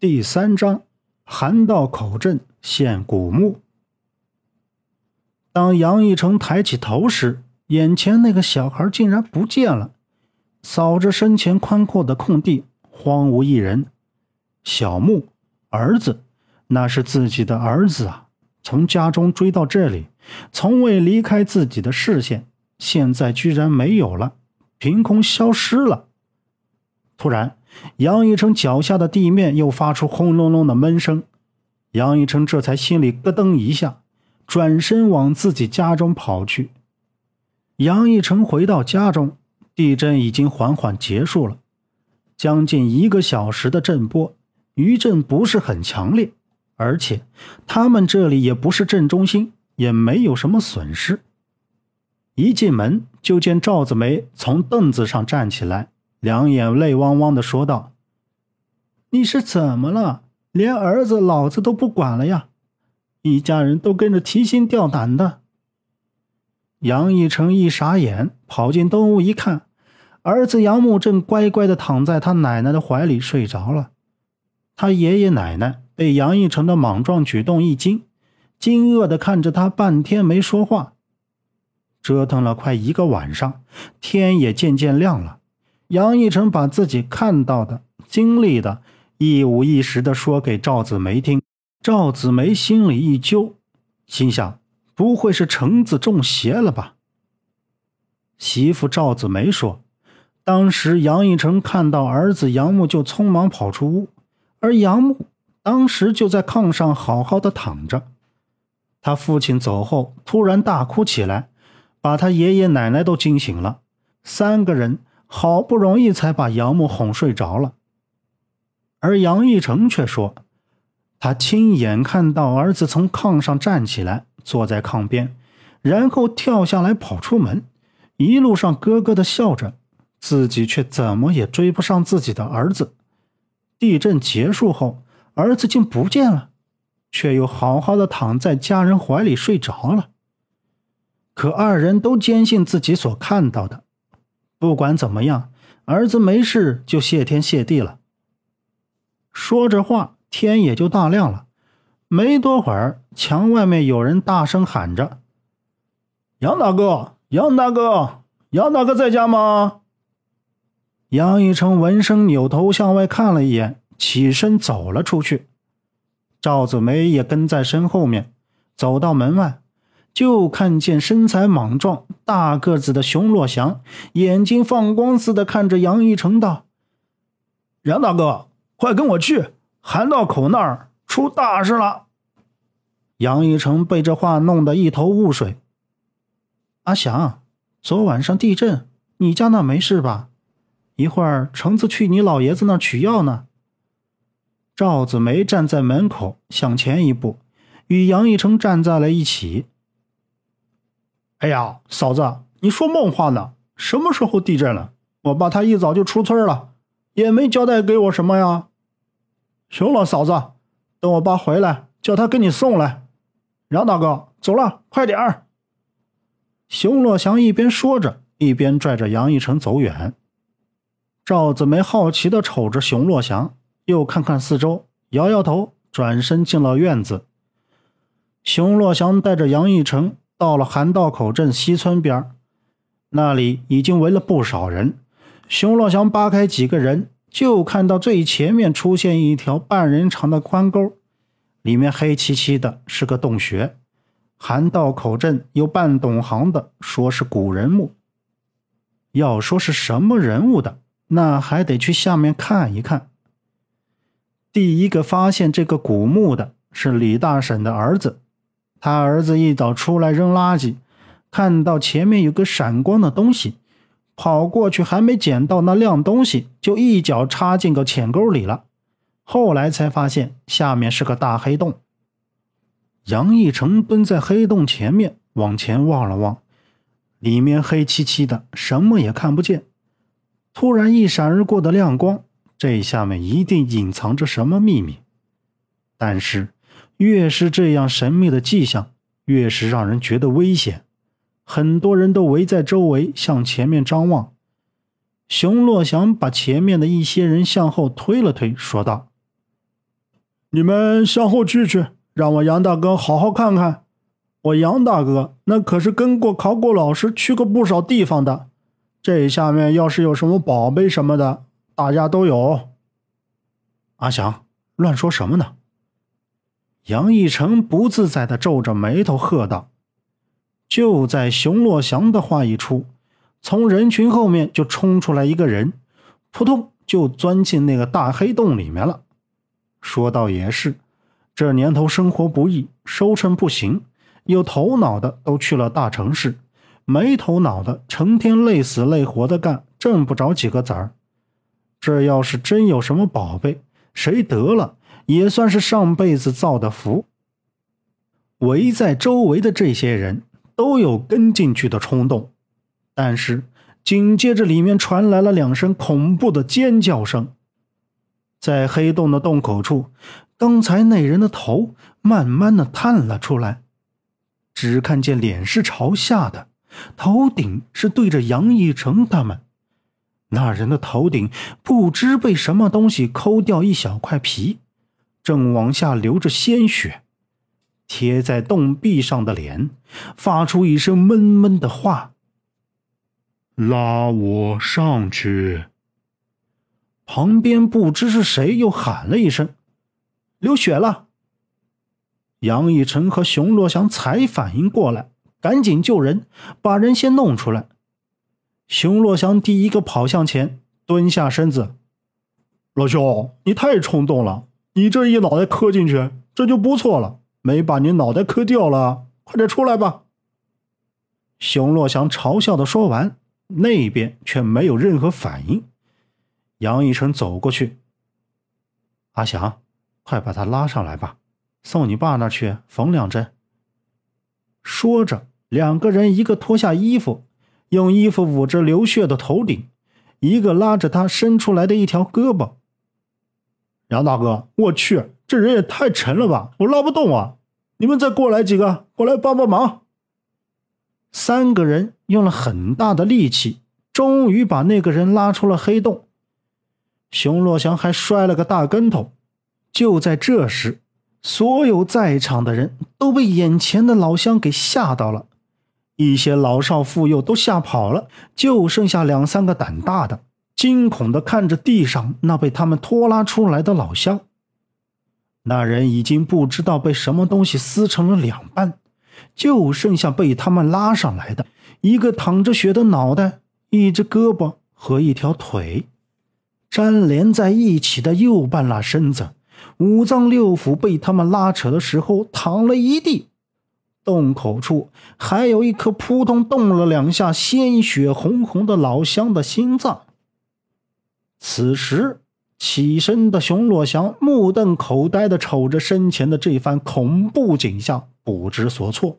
第三章，韩道口镇现古墓。当杨义成抬起头时，眼前那个小孩竟然不见了。扫着身前宽阔的空地，荒无一人。小木，儿子，那是自己的儿子啊！从家中追到这里，从未离开自己的视线，现在居然没有了，凭空消失了。突然。杨一成脚下的地面又发出轰隆隆的闷声，杨一成这才心里咯噔一下，转身往自己家中跑去。杨一成回到家中，地震已经缓缓结束了，将近一个小时的震波，余震不是很强烈，而且他们这里也不是震中心，也没有什么损失。一进门就见赵子梅从凳子上站起来。两眼泪汪汪的说道：“你是怎么了？连儿子、老子都不管了呀？一家人都跟着提心吊胆的。”杨义成一傻眼，跑进东屋一看，儿子杨木正乖乖的躺在他奶奶的怀里睡着了。他爷爷奶奶被杨义成的莽撞举动一惊，惊愕的看着他半天没说话。折腾了快一个晚上，天也渐渐亮了。杨义成把自己看到的、经历的，一五一十的说给赵子梅听。赵子梅心里一揪，心想：不会是橙子中邪了吧？媳妇赵子梅说：“当时杨义成看到儿子杨木，就匆忙跑出屋，而杨木当时就在炕上好好的躺着。他父亲走后，突然大哭起来，把他爷爷奶奶都惊醒了。三个人。”好不容易才把杨木哄睡着了，而杨义成却说，他亲眼看到儿子从炕上站起来，坐在炕边，然后跳下来跑出门，一路上咯咯的笑着，自己却怎么也追不上自己的儿子。地震结束后，儿子竟不见了，却又好好的躺在家人怀里睡着了。可二人都坚信自己所看到的。不管怎么样，儿子没事就谢天谢地了。说着话，天也就大亮了。没多会儿，墙外面有人大声喊着：“杨大哥，杨大哥，杨大哥在家吗？”杨一成闻声扭头向外看了一眼，起身走了出去。赵子梅也跟在身后面，走到门外。就看见身材莽撞、大个子的熊洛祥，眼睛放光似的看着杨一成道：“杨大哥，快跟我去，韩道口那儿出大事了。”杨一成被这话弄得一头雾水。阿祥，昨晚上地震，你家那没事吧？一会儿橙子去你老爷子那取药呢。赵子梅站在门口，向前一步，与杨一成站在了一起。哎呀，嫂子，你说梦话呢？什么时候地震了？我爸他一早就出村了，也没交代给我什么呀。行了，嫂子，等我爸回来，叫他给你送来。杨大哥，走了，快点儿。熊洛祥一边说着，一边拽着杨一成走远。赵子梅好奇的瞅着熊洛祥，又看看四周，摇摇头，转身进了院子。熊洛祥带着杨一成。到了韩道口镇西村边那里已经围了不少人。熊洛祥扒开几个人，就看到最前面出现一条半人长的宽沟，里面黑漆漆的，是个洞穴。韩道口镇有半懂行的说是古人墓。要说是什么人物的，那还得去下面看一看。第一个发现这个古墓的是李大婶的儿子。他儿子一早出来扔垃圾，看到前面有个闪光的东西，跑过去还没捡到那亮东西，就一脚插进个浅沟里了。后来才发现下面是个大黑洞。杨义成蹲在黑洞前面往前望了望，里面黑漆漆的，什么也看不见。突然一闪而过的亮光，这下面一定隐藏着什么秘密。但是。越是这样神秘的迹象，越是让人觉得危险。很多人都围在周围向前面张望。熊洛祥把前面的一些人向后推了推，说道：“你们向后去去，让我杨大哥好好看看。我杨大哥那可是跟过考古老师去过不少地方的，这下面要是有什么宝贝什么的，大家都有。阿祥，乱说什么呢？杨义成不自在的皱着眉头喝道。就在熊洛祥的话一出，从人群后面就冲出来一个人，扑通就钻进那个大黑洞里面了。说倒也是，这年头生活不易，收成不行，有头脑的都去了大城市，没头脑的成天累死累活的干，挣不着几个子儿。这要是真有什么宝贝，谁得了也算是上辈子造的福。围在周围的这些人。都有跟进去的冲动，但是紧接着里面传来了两声恐怖的尖叫声，在黑洞的洞口处，刚才那人的头慢慢的探了出来，只看见脸是朝下的，头顶是对着杨义成他们。那人的头顶不知被什么东西抠掉一小块皮，正往下流着鲜血。贴在洞壁上的脸，发出一声闷闷的话：“拉我上去。”旁边不知是谁又喊了一声：“流血了！”杨义成和熊洛祥才反应过来，赶紧救人，把人先弄出来。熊洛祥第一个跑向前，蹲下身子：“老兄，你太冲动了，你这一脑袋磕进去，这就不错了。”没把你脑袋磕掉了，快点出来吧！熊洛祥嘲笑的说完，那边却没有任何反应。杨一成走过去：“阿祥，快把他拉上来吧，送你爸那去缝两针。”说着，两个人一个脱下衣服，用衣服捂着流血的头顶，一个拉着他伸出来的一条胳膊。杨大哥，我去！这人也太沉了吧，我拉不动啊！你们再过来几个，过来帮帮忙。三个人用了很大的力气，终于把那个人拉出了黑洞。熊洛祥还摔了个大跟头。就在这时，所有在场的人都被眼前的老乡给吓到了，一些老少妇幼都吓跑了，就剩下两三个胆大的，惊恐的看着地上那被他们拖拉出来的老乡。那人已经不知道被什么东西撕成了两半，就剩下被他们拉上来的一个淌着血的脑袋、一只胳膊和一条腿，粘连在一起的右半拉身子，五脏六腑被他们拉扯的时候淌了一地。洞口处还有一颗扑通动了两下、鲜血红红的老乡的心脏。此时。起身的熊洛祥目瞪口呆的瞅着身前的这番恐怖景象，不知所措。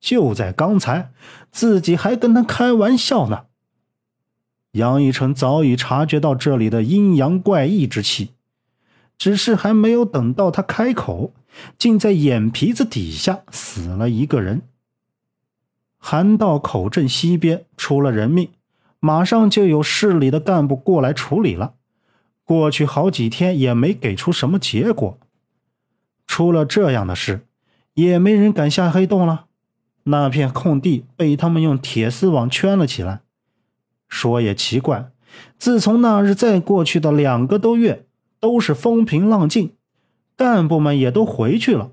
就在刚才，自己还跟他开玩笑呢。杨一成早已察觉到这里的阴阳怪异之气，只是还没有等到他开口，竟在眼皮子底下死了一个人。韩道口镇西边出了人命，马上就有市里的干部过来处理了。过去好几天也没给出什么结果，出了这样的事，也没人敢下黑洞了。那片空地被他们用铁丝网圈了起来。说也奇怪，自从那日再过去的两个多月，都是风平浪静，干部们也都回去了，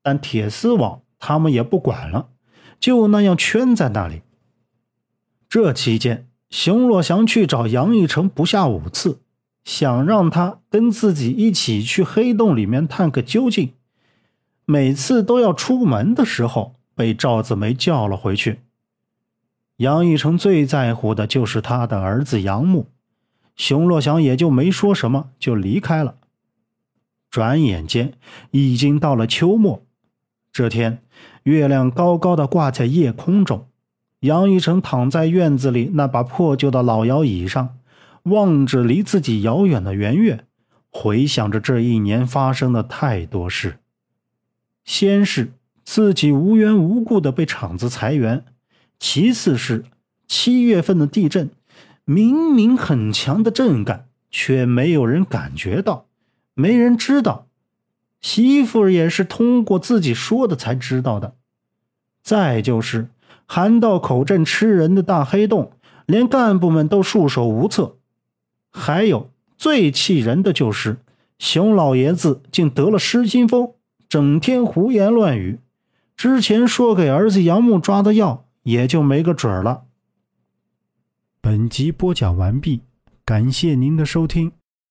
但铁丝网他们也不管了，就那样圈在那里。这期间，熊洛祥去找杨义成不下五次。想让他跟自己一起去黑洞里面探个究竟，每次都要出门的时候被赵子梅叫了回去。杨义成最在乎的就是他的儿子杨木，熊洛祥也就没说什么，就离开了。转眼间已经到了秋末，这天月亮高高的挂在夜空中，杨玉成躺在院子里那把破旧的老摇椅上。望着离自己遥远的圆月，回想着这一年发生的太多事。先是自己无缘无故的被厂子裁员，其次是七月份的地震，明明很强的震感，却没有人感觉到，没人知道媳妇也是通过自己说的才知道的。再就是韩道口镇吃人的大黑洞，连干部们都束手无策。还有最气人的就是熊老爷子竟得了失心疯，整天胡言乱语。之前说给儿子杨木抓的药，也就没个准儿了。本集播讲完毕，感谢您的收听。